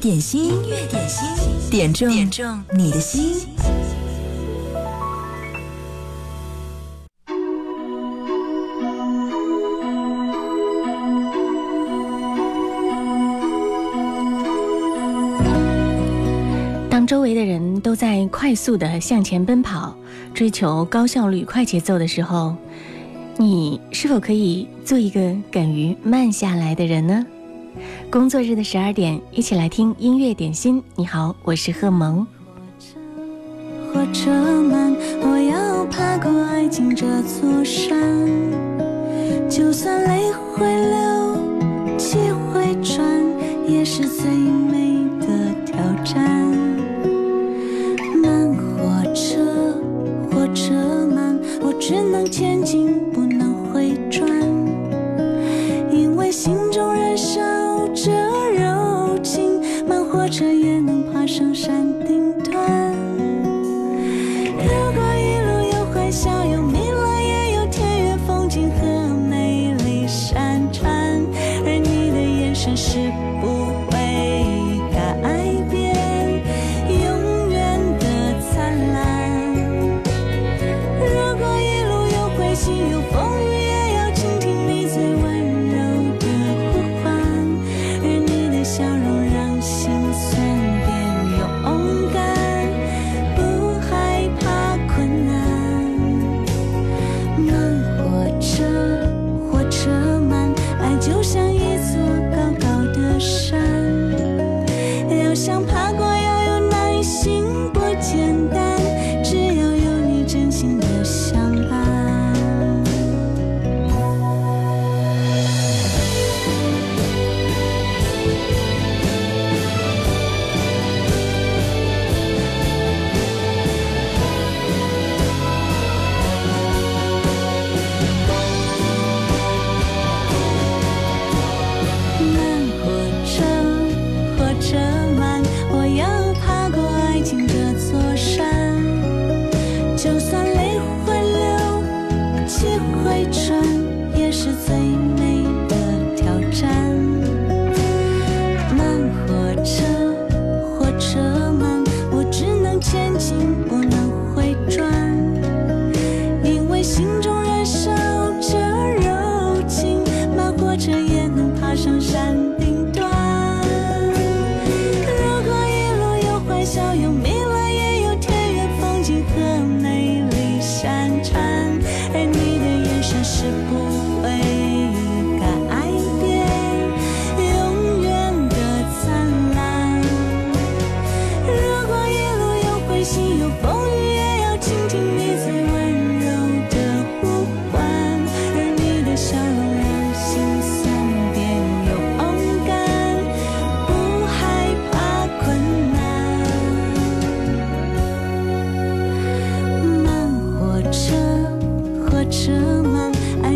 点心，音乐点心，点中点中你的心。当周围的人都在快速的向前奔跑，追求高效率、快节奏的时候，你是否可以做一个敢于慢下来的人呢？工作日的十二点，一起来听音乐点心。你好，我是贺萌。火车慢，我要爬过爱情这座山。就算泪会流，气会喘，也是最美的挑战。慢火车，火车慢，我只能前进，也能爬上山。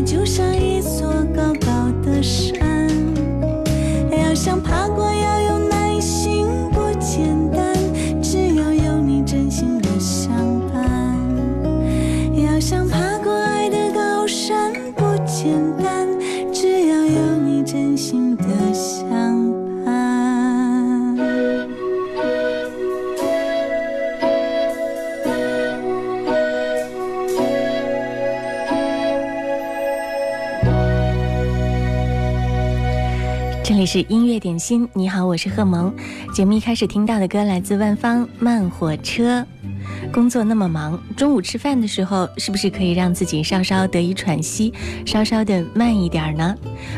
就像一座是音乐点心，你好，我是贺萌。节目一开始听到的歌来自万芳《慢火车》。工作那么忙，中午吃饭的时候，是不是可以让自己稍稍得以喘息，稍稍的慢一点呢？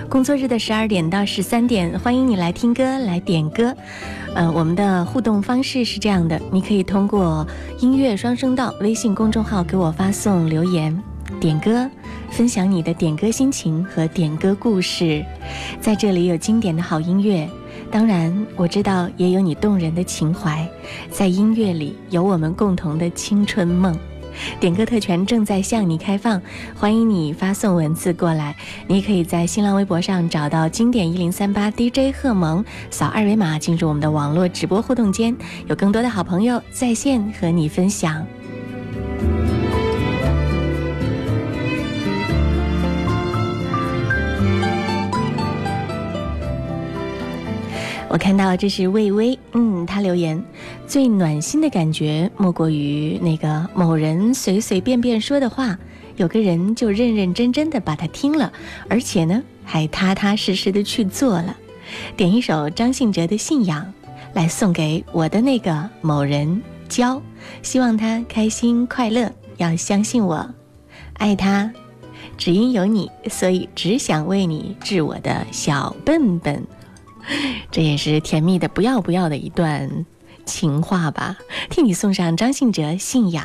工作日的十二点到十三点，欢迎你来听歌，来点歌。呃，我们的互动方式是这样的，你可以通过音乐双声道微信公众号给我发送留言。点歌，分享你的点歌心情和点歌故事，在这里有经典的好音乐，当然我知道也有你动人的情怀，在音乐里有我们共同的青春梦。点歌特权正在向你开放，欢迎你发送文字过来。你可以在新浪微博上找到经典一零三八 DJ 贺萌，扫二维码进入我们的网络直播互动间，有更多的好朋友在线和你分享。我看到这是魏巍，嗯，他留言最暖心的感觉莫过于那个某人随随便便说的话，有个人就认认真真的把它听了，而且呢还踏踏实实的去做了。点一首张信哲的《信仰》，来送给我的那个某人娇，希望他开心快乐，要相信我，爱他，只因有你，所以只想为你治我的小笨笨。这也是甜蜜的不要不要的一段情话吧，替你送上张信哲《信仰》。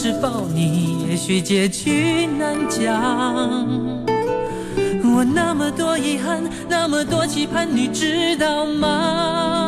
是否你，也许结局难讲。我那么多遗憾，那么多期盼，你知道吗？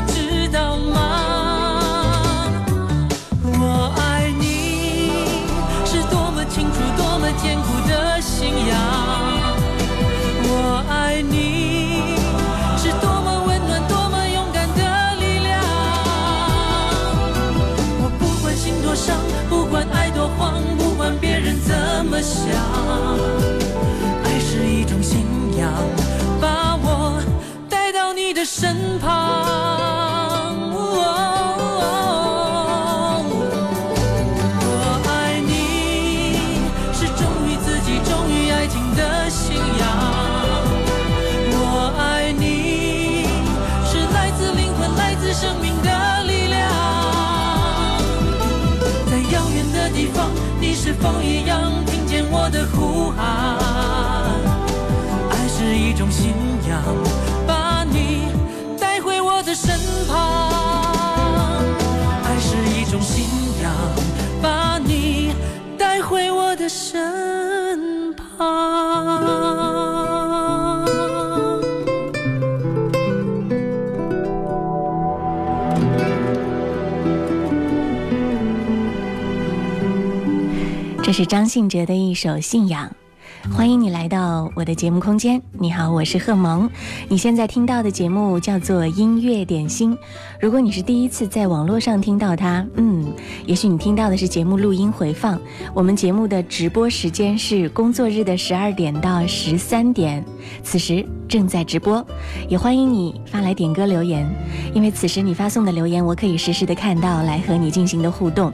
伤，不管爱多慌，不管别人怎么想，爱是一种信仰，把我带到你的身旁。这是张信哲的一首《信仰》，欢迎你来到我的节目空间。你好，我是贺萌。你现在听到的节目叫做音乐点心。如果你是第一次在网络上听到它，嗯，也许你听到的是节目录音回放。我们节目的直播时间是工作日的十二点到十三点，此时。正在直播，也欢迎你发来点歌留言，因为此时你发送的留言，我可以实时的看到，来和你进行的互动。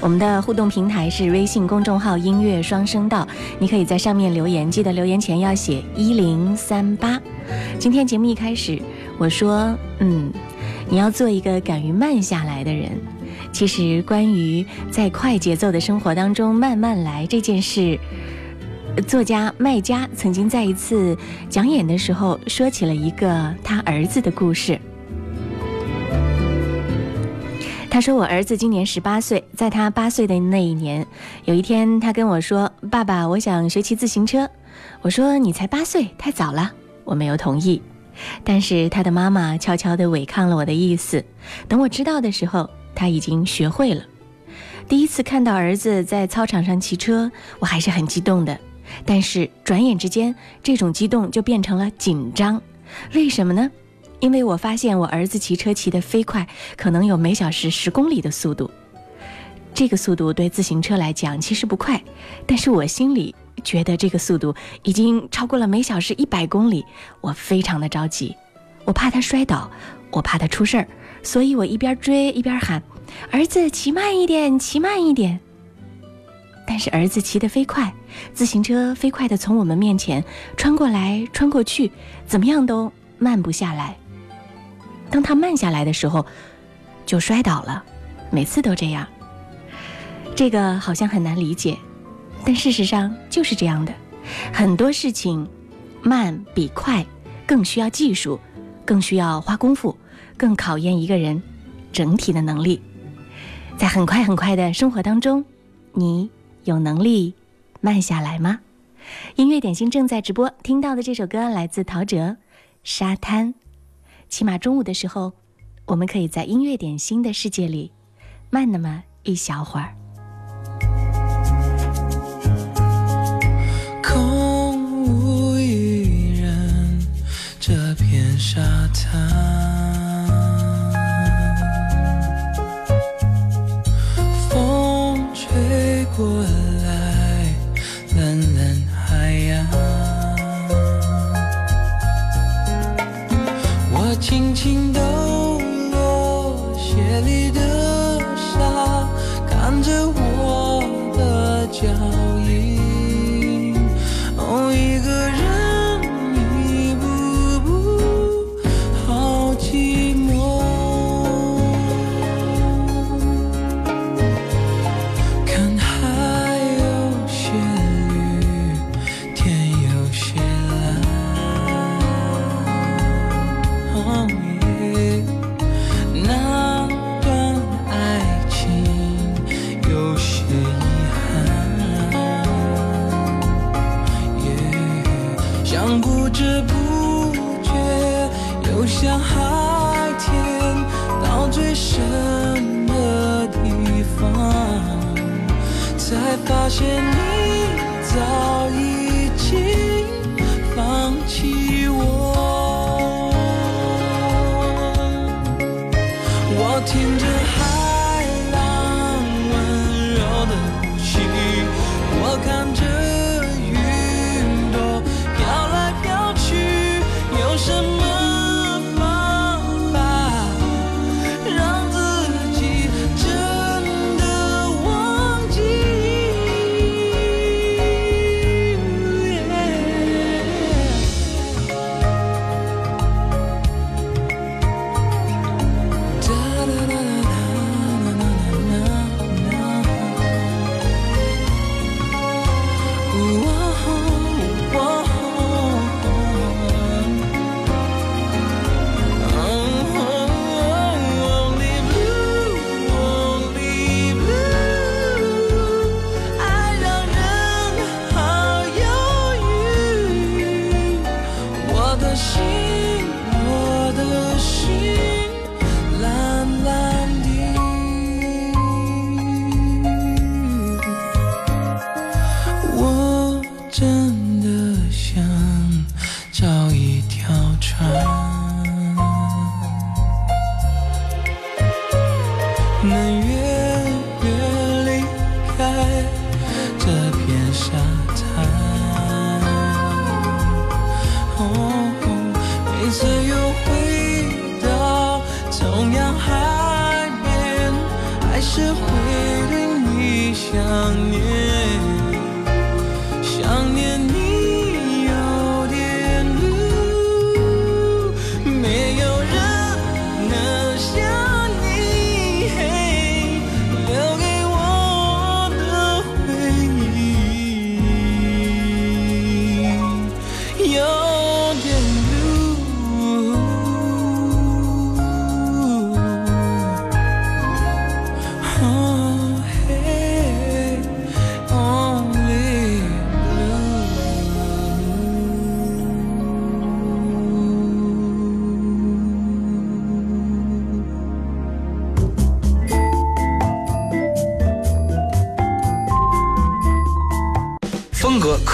我们的互动平台是微信公众号“音乐双声道”，你可以在上面留言，记得留言前要写一零三八。今天节目一开始，我说，嗯，你要做一个敢于慢下来的人。其实，关于在快节奏的生活当中慢慢来这件事，作家麦家曾经在一次讲演的时候说起了一个他儿子的故事。他说：“我儿子今年十八岁，在他八岁的那一年，有一天他跟我说：‘爸爸，我想学骑自行车。’我说：‘你才八岁，太早了。’我没有同意，但是他的妈妈悄悄地违抗了我的意思。等我知道的时候。”他已经学会了。第一次看到儿子在操场上骑车，我还是很激动的。但是转眼之间，这种激动就变成了紧张。为什么呢？因为我发现我儿子骑车骑得飞快，可能有每小时十公里的速度。这个速度对自行车来讲其实不快，但是我心里觉得这个速度已经超过了每小时一百公里。我非常的着急，我怕他摔倒，我怕他出事儿。所以我一边追一边喊：“儿子，骑慢一点，骑慢一点。”但是儿子骑得飞快，自行车飞快地从我们面前穿过来穿过去，怎么样都慢不下来。当他慢下来的时候，就摔倒了，每次都这样。这个好像很难理解，但事实上就是这样的。很多事情，慢比快更需要技术，更需要花功夫。更考验一个人整体的能力，在很快很快的生活当中，你有能力慢下来吗？音乐点心正在直播，听到的这首歌来自陶喆，《沙滩》。起码中午的时候，我们可以在音乐点心的世界里慢那么一小会儿。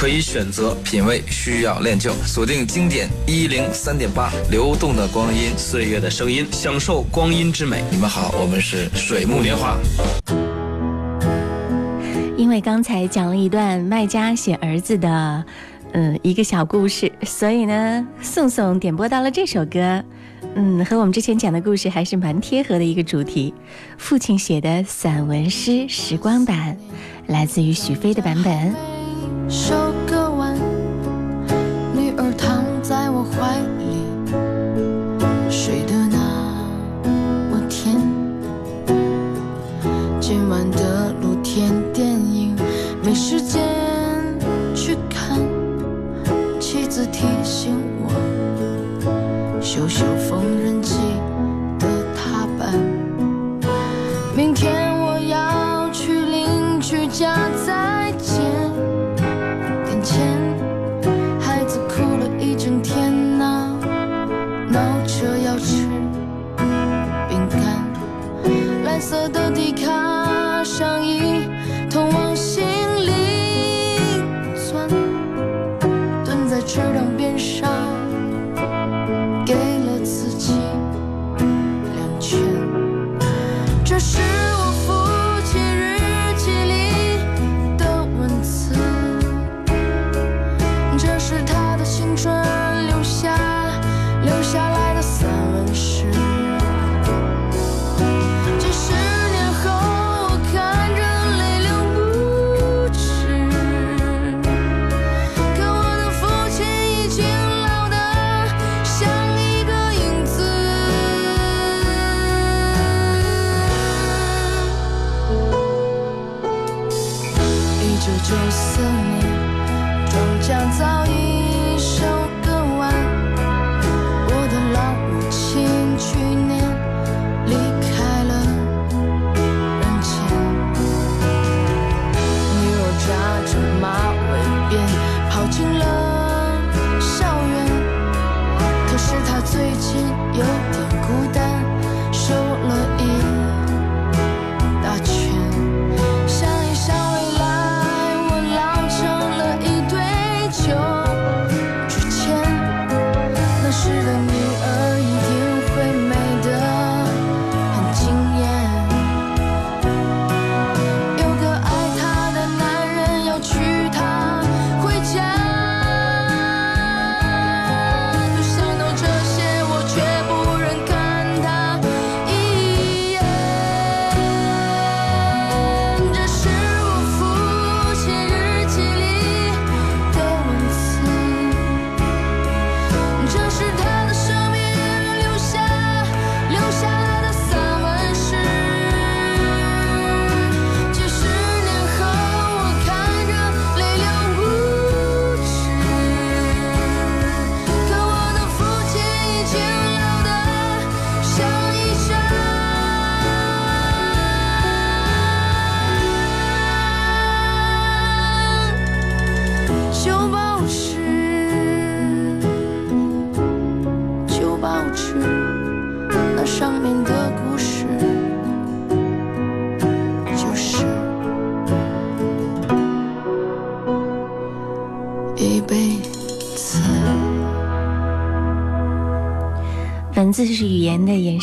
可以选择品味需要练就。锁定经典一零三点八流动的光阴岁月的声音享受光阴之美。你们好我们是水木年华。因为刚才讲了一段卖家写儿子的嗯一个小故事所以呢宋宋点播到了这首歌。嗯和我们之前讲的故事还是蛮贴合的一个主题父亲写的散文诗时光版来自于许飞的版本。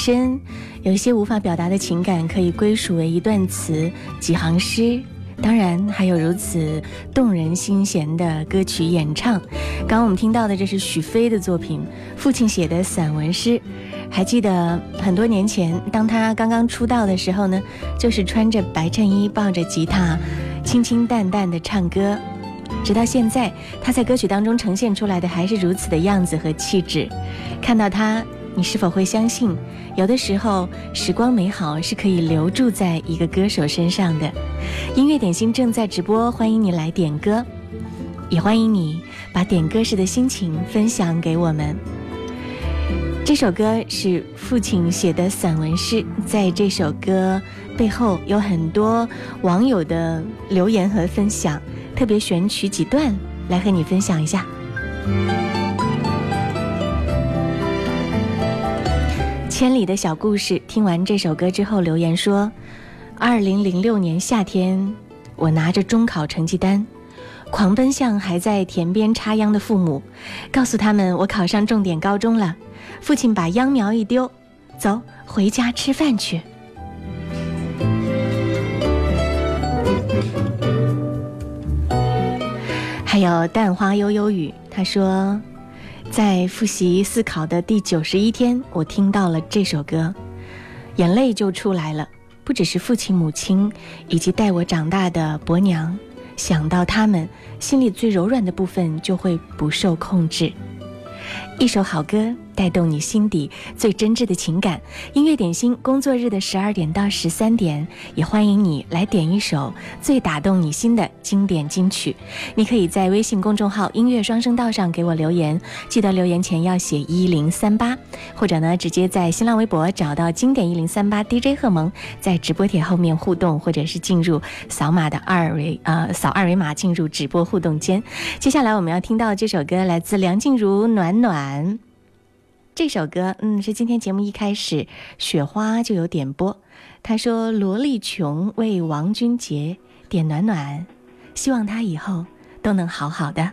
真有一些无法表达的情感，可以归属为一段词、几行诗。当然，还有如此动人心弦的歌曲演唱。刚刚我们听到的，这是许飞的作品《父亲写的散文诗》。还记得很多年前，当他刚刚出道的时候呢，就是穿着白衬衣，抱着吉他，清清淡淡的唱歌。直到现在，他在歌曲当中呈现出来的还是如此的样子和气质。看到他。你是否会相信，有的时候时光美好是可以留住在一个歌手身上的？音乐点心正在直播，欢迎你来点歌，也欢迎你把点歌时的心情分享给我们。这首歌是父亲写的散文诗，在这首歌背后有很多网友的留言和分享。特别选取几段来和你分享一下。千里的小故事，听完这首歌之后留言说：，二零零六年夏天，我拿着中考成绩单，狂奔向还在田边插秧的父母，告诉他们我考上重点高中了。父亲把秧苗一丢，走回家吃饭去。还有淡花悠悠雨，他说，在复习思考的第九十一天，我听到了这首歌，眼泪就出来了。不只是父亲、母亲，以及带我长大的伯娘，想到他们，心里最柔软的部分就会不受控制。一首好歌。带动你心底最真挚的情感，音乐点心，工作日的十二点到十三点，也欢迎你来点一首最打动你心的经典金曲。你可以在微信公众号“音乐双声道”上给我留言，记得留言前要写一零三八，或者呢，直接在新浪微博找到经典一零三八 DJ 贺萌，在直播帖后面互动，或者是进入扫码的二维呃扫二维码进入直播互动间。接下来我们要听到这首歌，来自梁静茹《暖暖》。这首歌，嗯，是今天节目一开始雪花就有点播。他说：“罗丽琼为王俊杰点暖暖，希望他以后都能好好的。”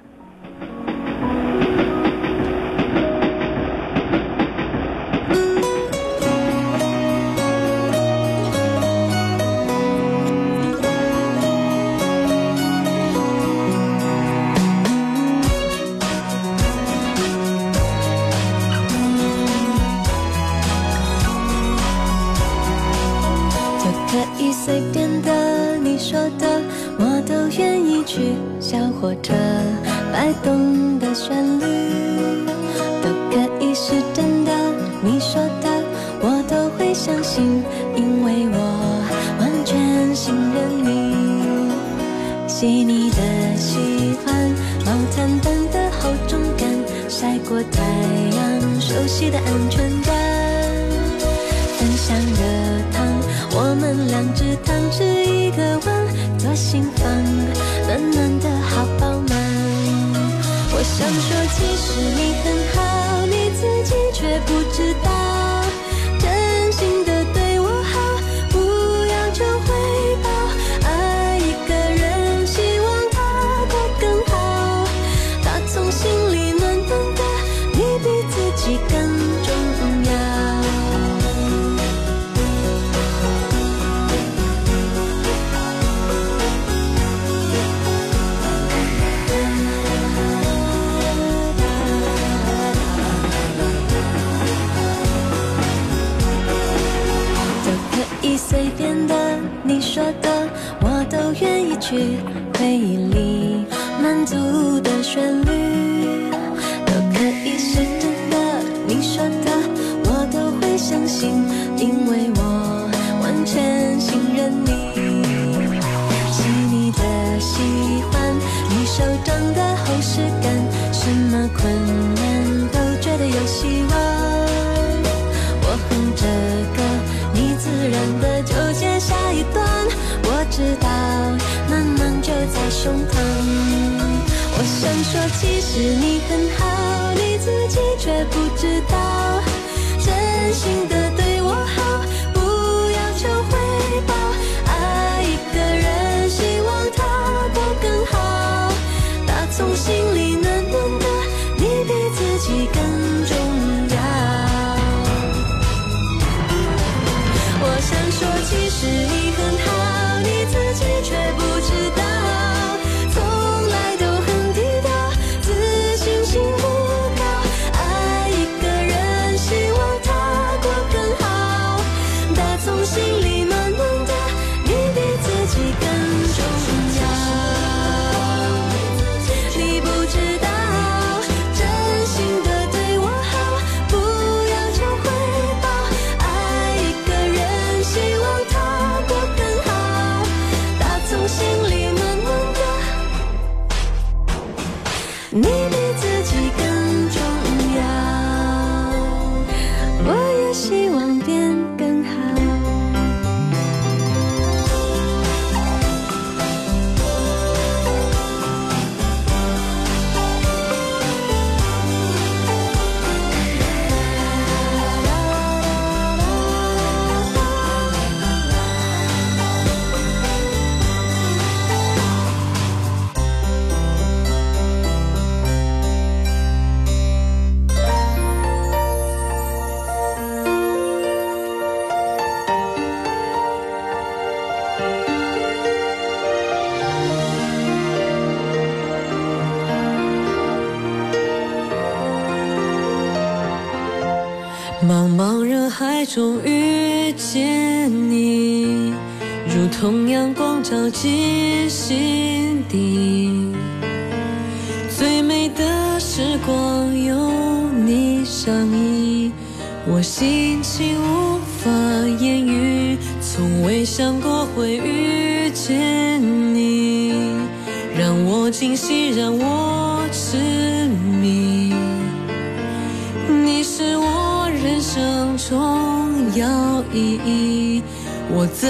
我怎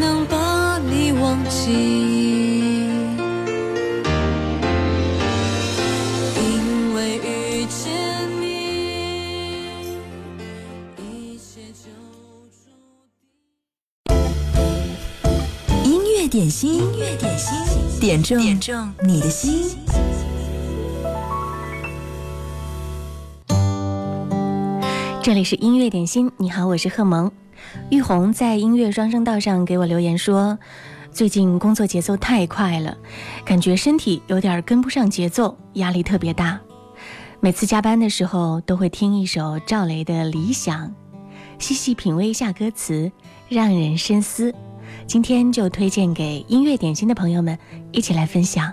能把你忘记？因为遇见你，音乐点心，音乐点心，点中点中你的心。这里是音乐点心，你好，我是贺萌。玉红在音乐双声道上给我留言说，最近工作节奏太快了，感觉身体有点跟不上节奏，压力特别大。每次加班的时候都会听一首赵雷的《理想》，细细品味一下歌词，让人深思。今天就推荐给音乐点心的朋友们一起来分享。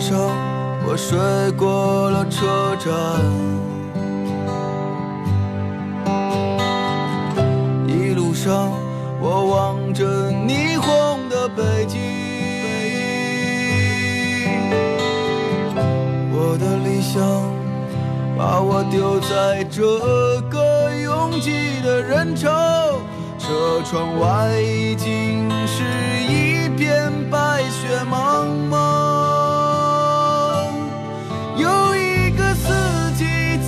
上我睡过了车站，一路上我望着霓虹的北京。我的理想。把我丢在这个拥挤的人潮，车窗外已经是一片白雪茫茫。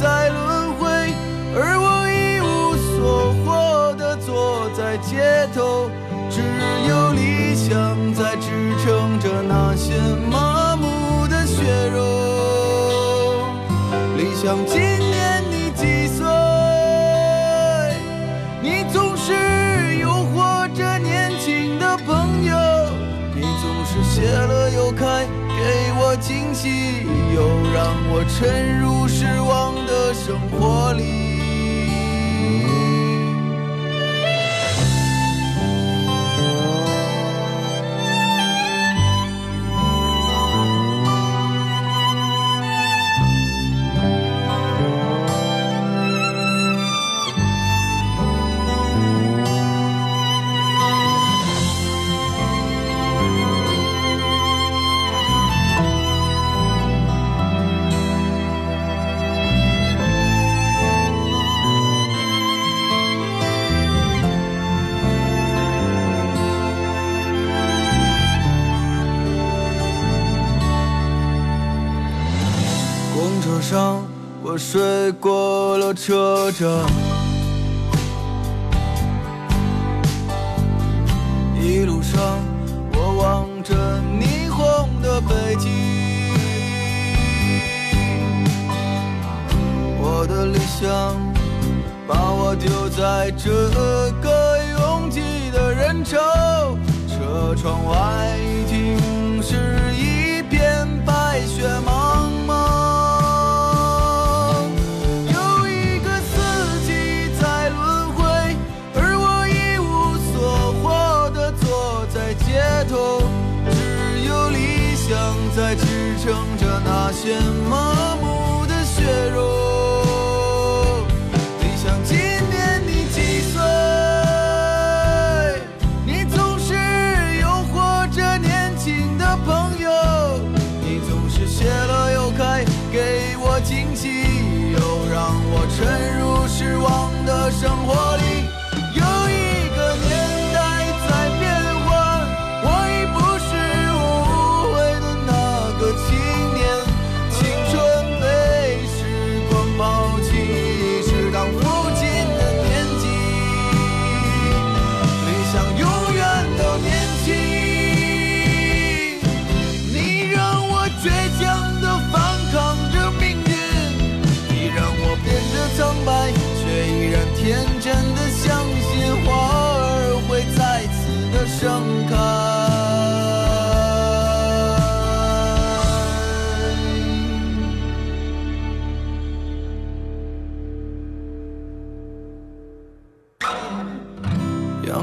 在轮回，而我一无所获的坐在街头，只有理想在支撑着那些麻木的血肉。理想今年你几岁？你总是诱惑着年轻的朋友，你总是谢了又开，给我惊喜，又让我沉入失望生活里。车像在支撑着那些梦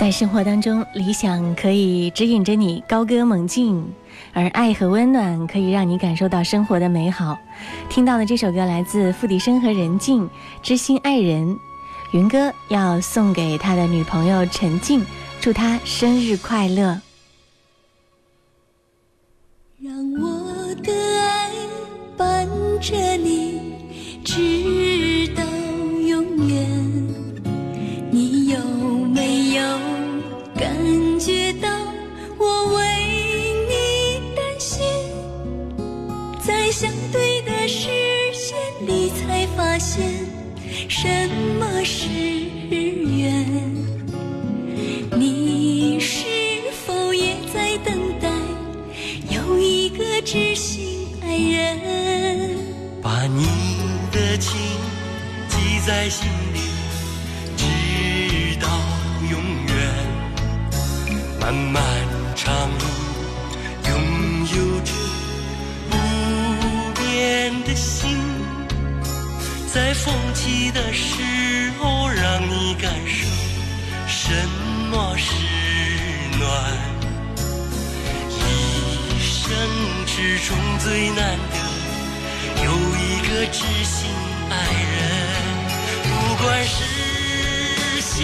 在生活当中，理想可以指引着你高歌猛进，而爱和温暖可以让你感受到生活的美好。听到的这首歌来自付笛声和任静，《知心爱人》，云哥要送给他的女朋友陈静，祝她生日快乐。让我的爱伴着你，直觉到我为你担心？在相对的视线里，才发现什么是缘。你是否也在等待？有一个知心爱人，把你的情记在心里，漫漫长路，拥有着不变的心，在风起的时候，让你感受什么是暖。一生之中最难得有一个知心爱人，不管是现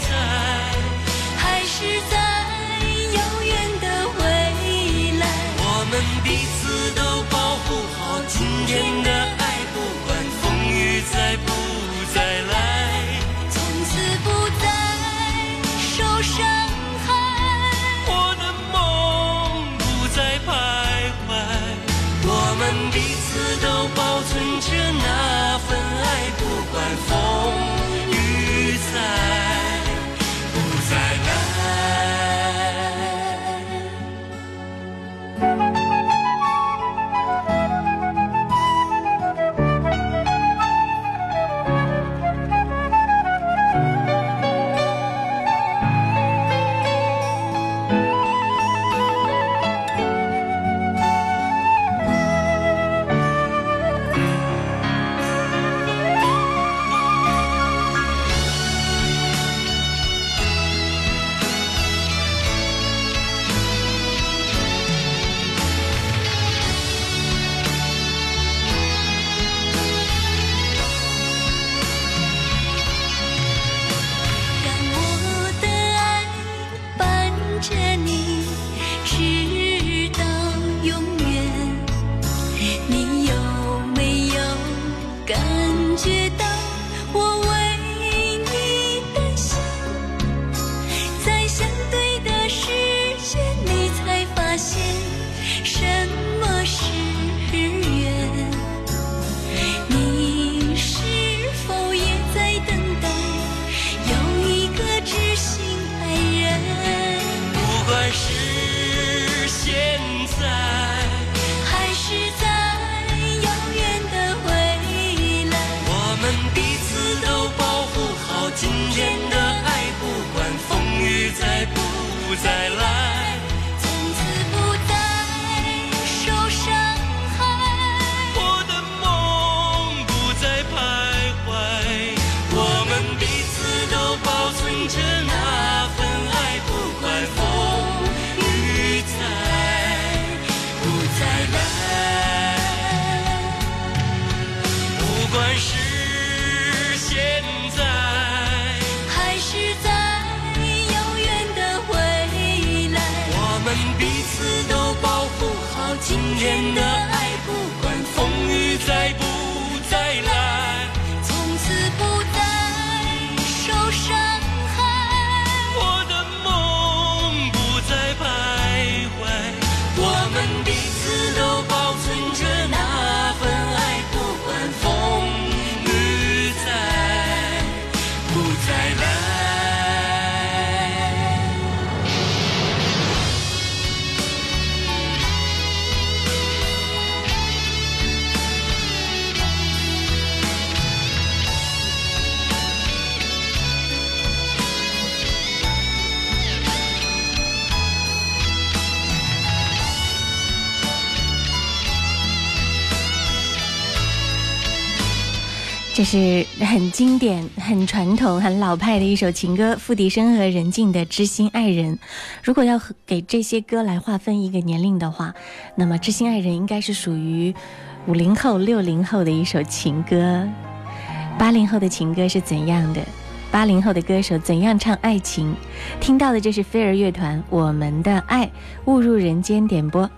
在还是在遥远的未来，我们彼此都保护好今天的是很经典、很传统、很老派的一首情歌，付笛声和任静的《知心爱人》。如果要给这些歌来划分一个年龄的话，那么《知心爱人》应该是属于五零后、六零后的一首情歌。八零后的情歌是怎样的？八零后的歌手怎样唱爱情？听到的这是飞儿乐团《我们的爱误入人间》点播。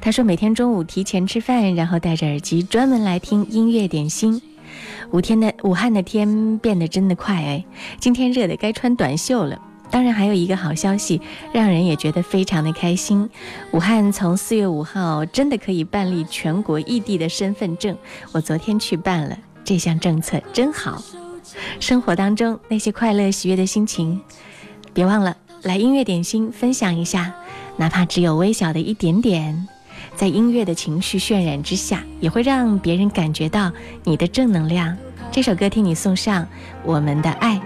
他说每天中午提前吃饭，然后戴着耳机专门来听音乐点心。五天的武汉的天变得真的快哎，今天热的该穿短袖了。当然还有一个好消息，让人也觉得非常的开心。武汉从四月五号真的可以办理全国异地的身份证，我昨天去办了，这项政策真好。生活当中那些快乐喜悦的心情，别忘了来音乐点心分享一下，哪怕只有微小的一点点。在音乐的情绪渲染之下，也会让别人感觉到你的正能量。这首歌替你送上我们的爱。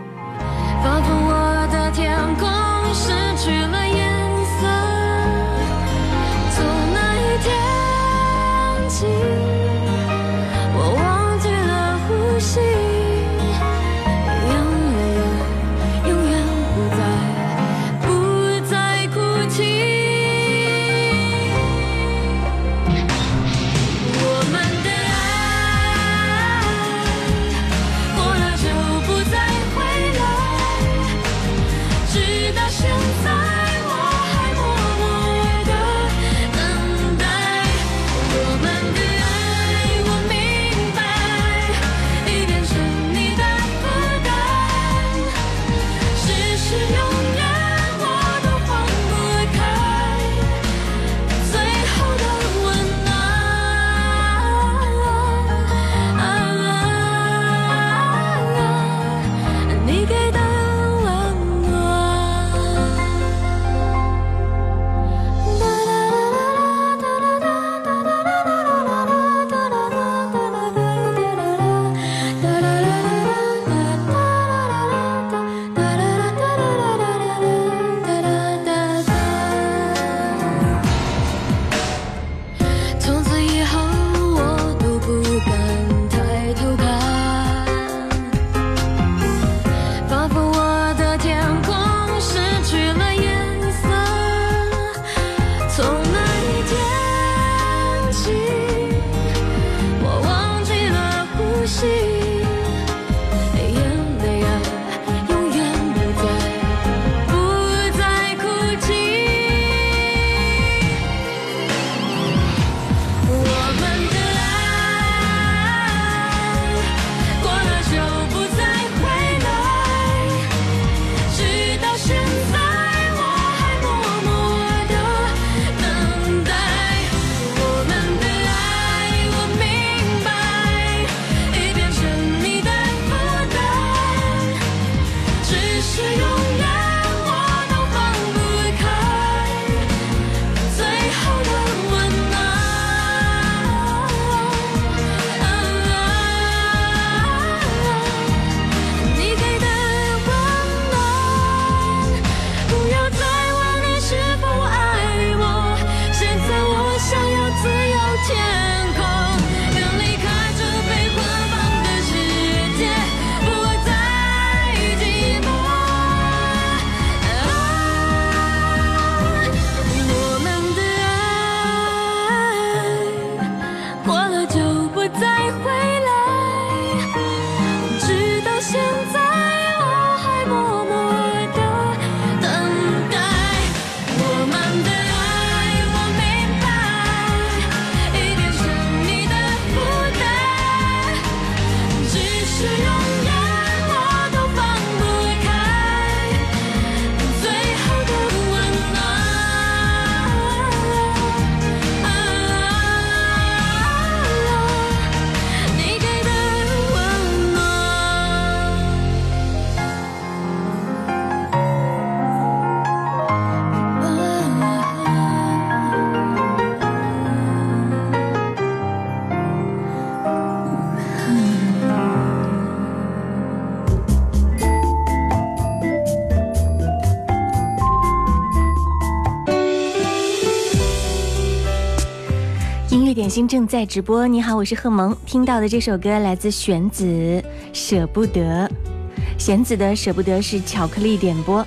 心正在直播。你好，我是贺萌。听到的这首歌来自玄子，《舍不得》。弦子的《舍不得》是巧克力点播。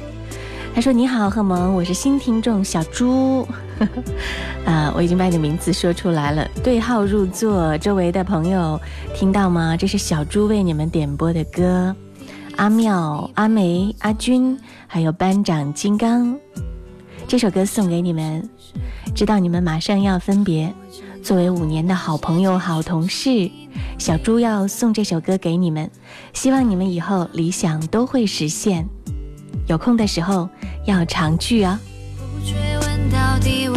他说：“你好，贺萌，我是新听众小猪。啊，我已经把你的名字说出来了，对号入座。周围的朋友听到吗？这是小猪为你们点播的歌。阿妙、阿梅、阿军，还有班长金刚，这首歌送给你们。知道你们马上要分别。”作为五年的好朋友、好同事，小猪要送这首歌给你们，希望你们以后理想都会实现。有空的时候要常聚啊。不追问到底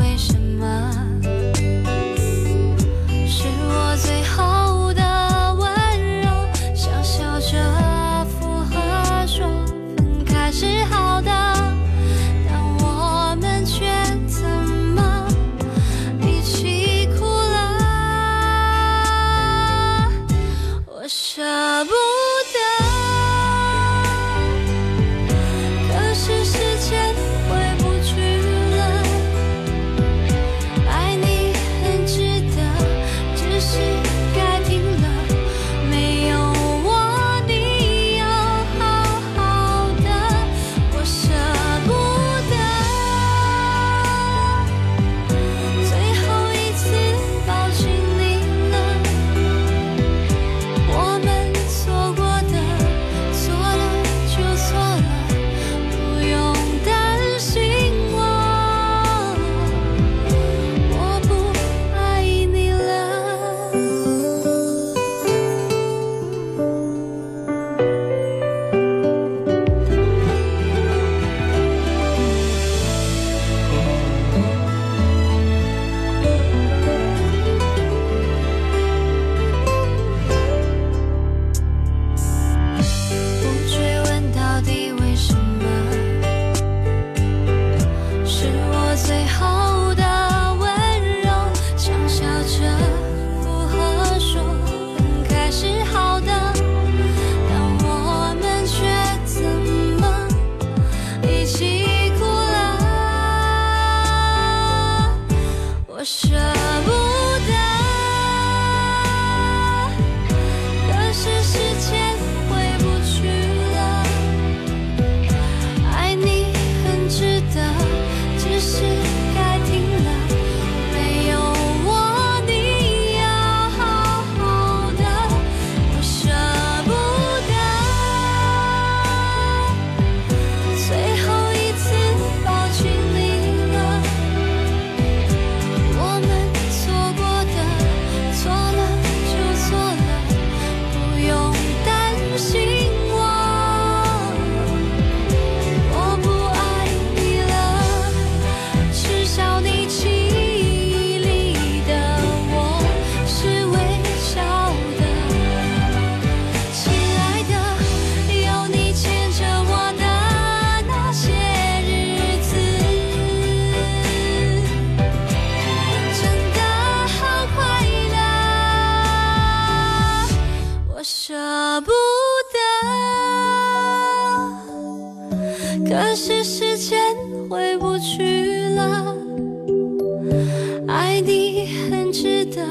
很值得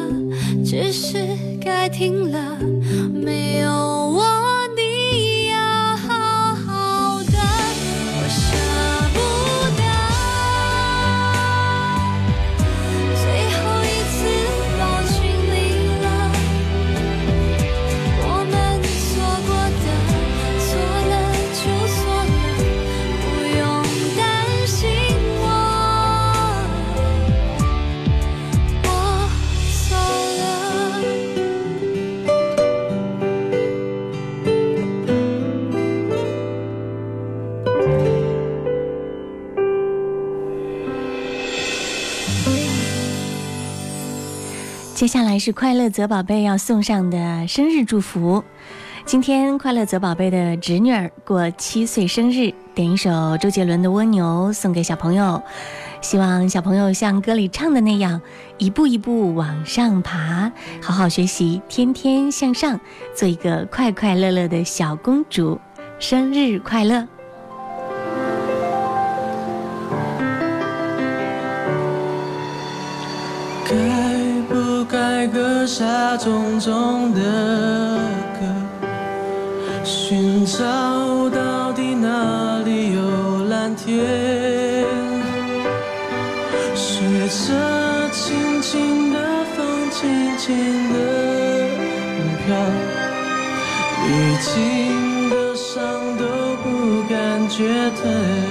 只是该停了没有我接下来是快乐泽宝贝要送上的生日祝福。今天快乐泽宝贝的侄女儿过七岁生日，点一首周杰伦的《蜗牛》送给小朋友，希望小朋友像歌里唱的那样，一步一步往上爬，好好学习，天天向上，做一个快快乐乐的小公主。生日快乐！下重重的歌，寻找到底哪里有蓝天，随着轻轻的风，轻轻的飘，历经的伤都不感觉疼。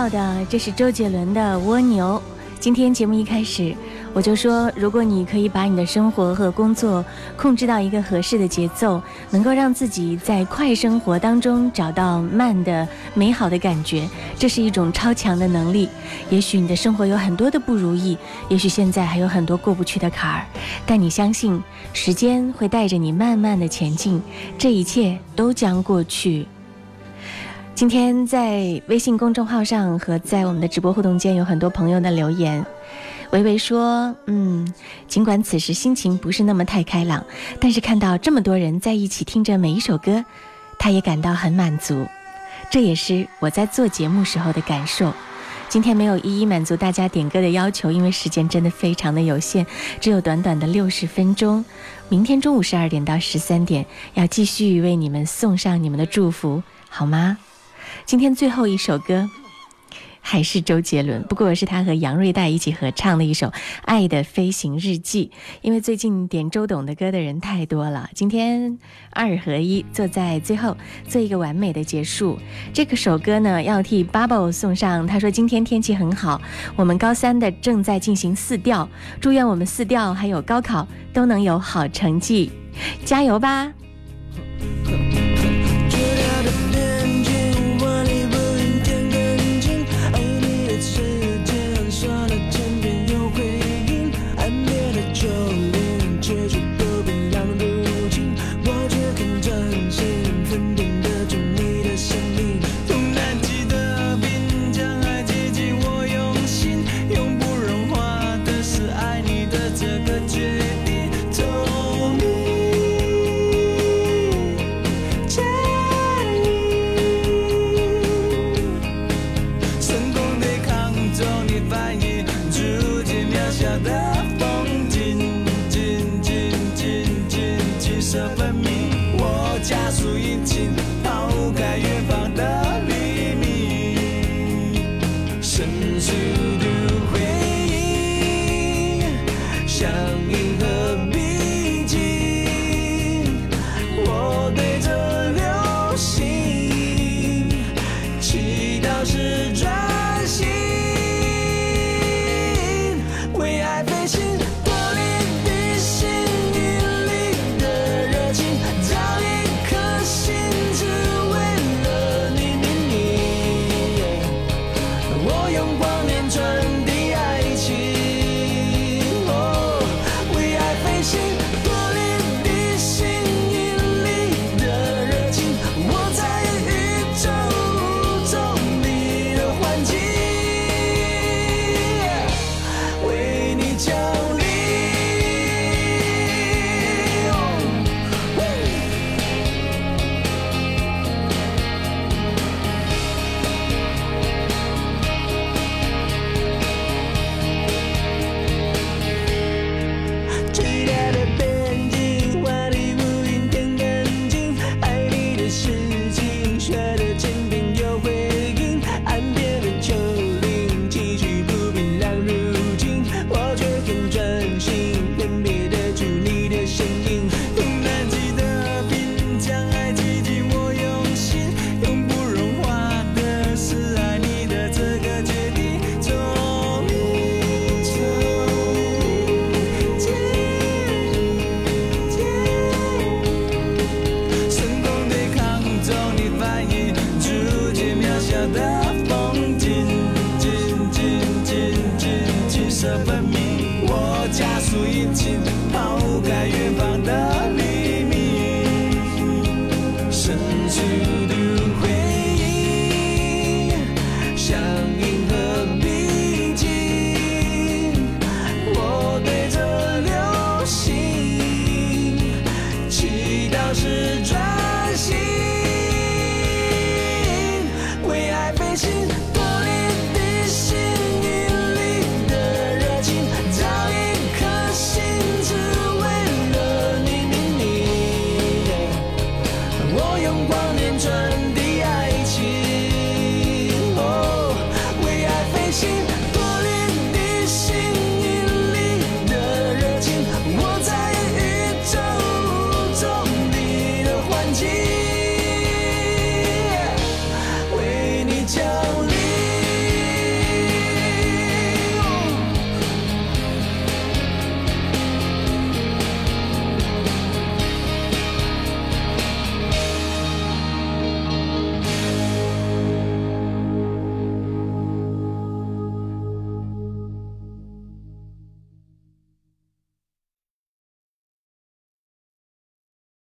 到的，这是周杰伦的《蜗牛》。今天节目一开始，我就说，如果你可以把你的生活和工作控制到一个合适的节奏，能够让自己在快生活当中找到慢的美好的感觉，这是一种超强的能力。也许你的生活有很多的不如意，也许现在还有很多过不去的坎儿，但你相信，时间会带着你慢慢的前进，这一切都将过去。今天在微信公众号上和在我们的直播互动间有很多朋友的留言。维维说：“嗯，尽管此时心情不是那么太开朗，但是看到这么多人在一起听着每一首歌，他也感到很满足。这也是我在做节目时候的感受。今天没有一一满足大家点歌的要求，因为时间真的非常的有限，只有短短的六十分钟。明天中午十二点到十三点，要继续为你们送上你们的祝福，好吗？”今天最后一首歌还是周杰伦，不过是他和杨瑞代一起合唱的一首《爱的飞行日记》。因为最近点周董的歌的人太多了，今天二合一，坐在最后做一个完美的结束。这个首歌呢，要替 Bubble 送上。他说今天天气很好，我们高三的正在进行四调，祝愿我们四调还有高考都能有好成绩，加油吧！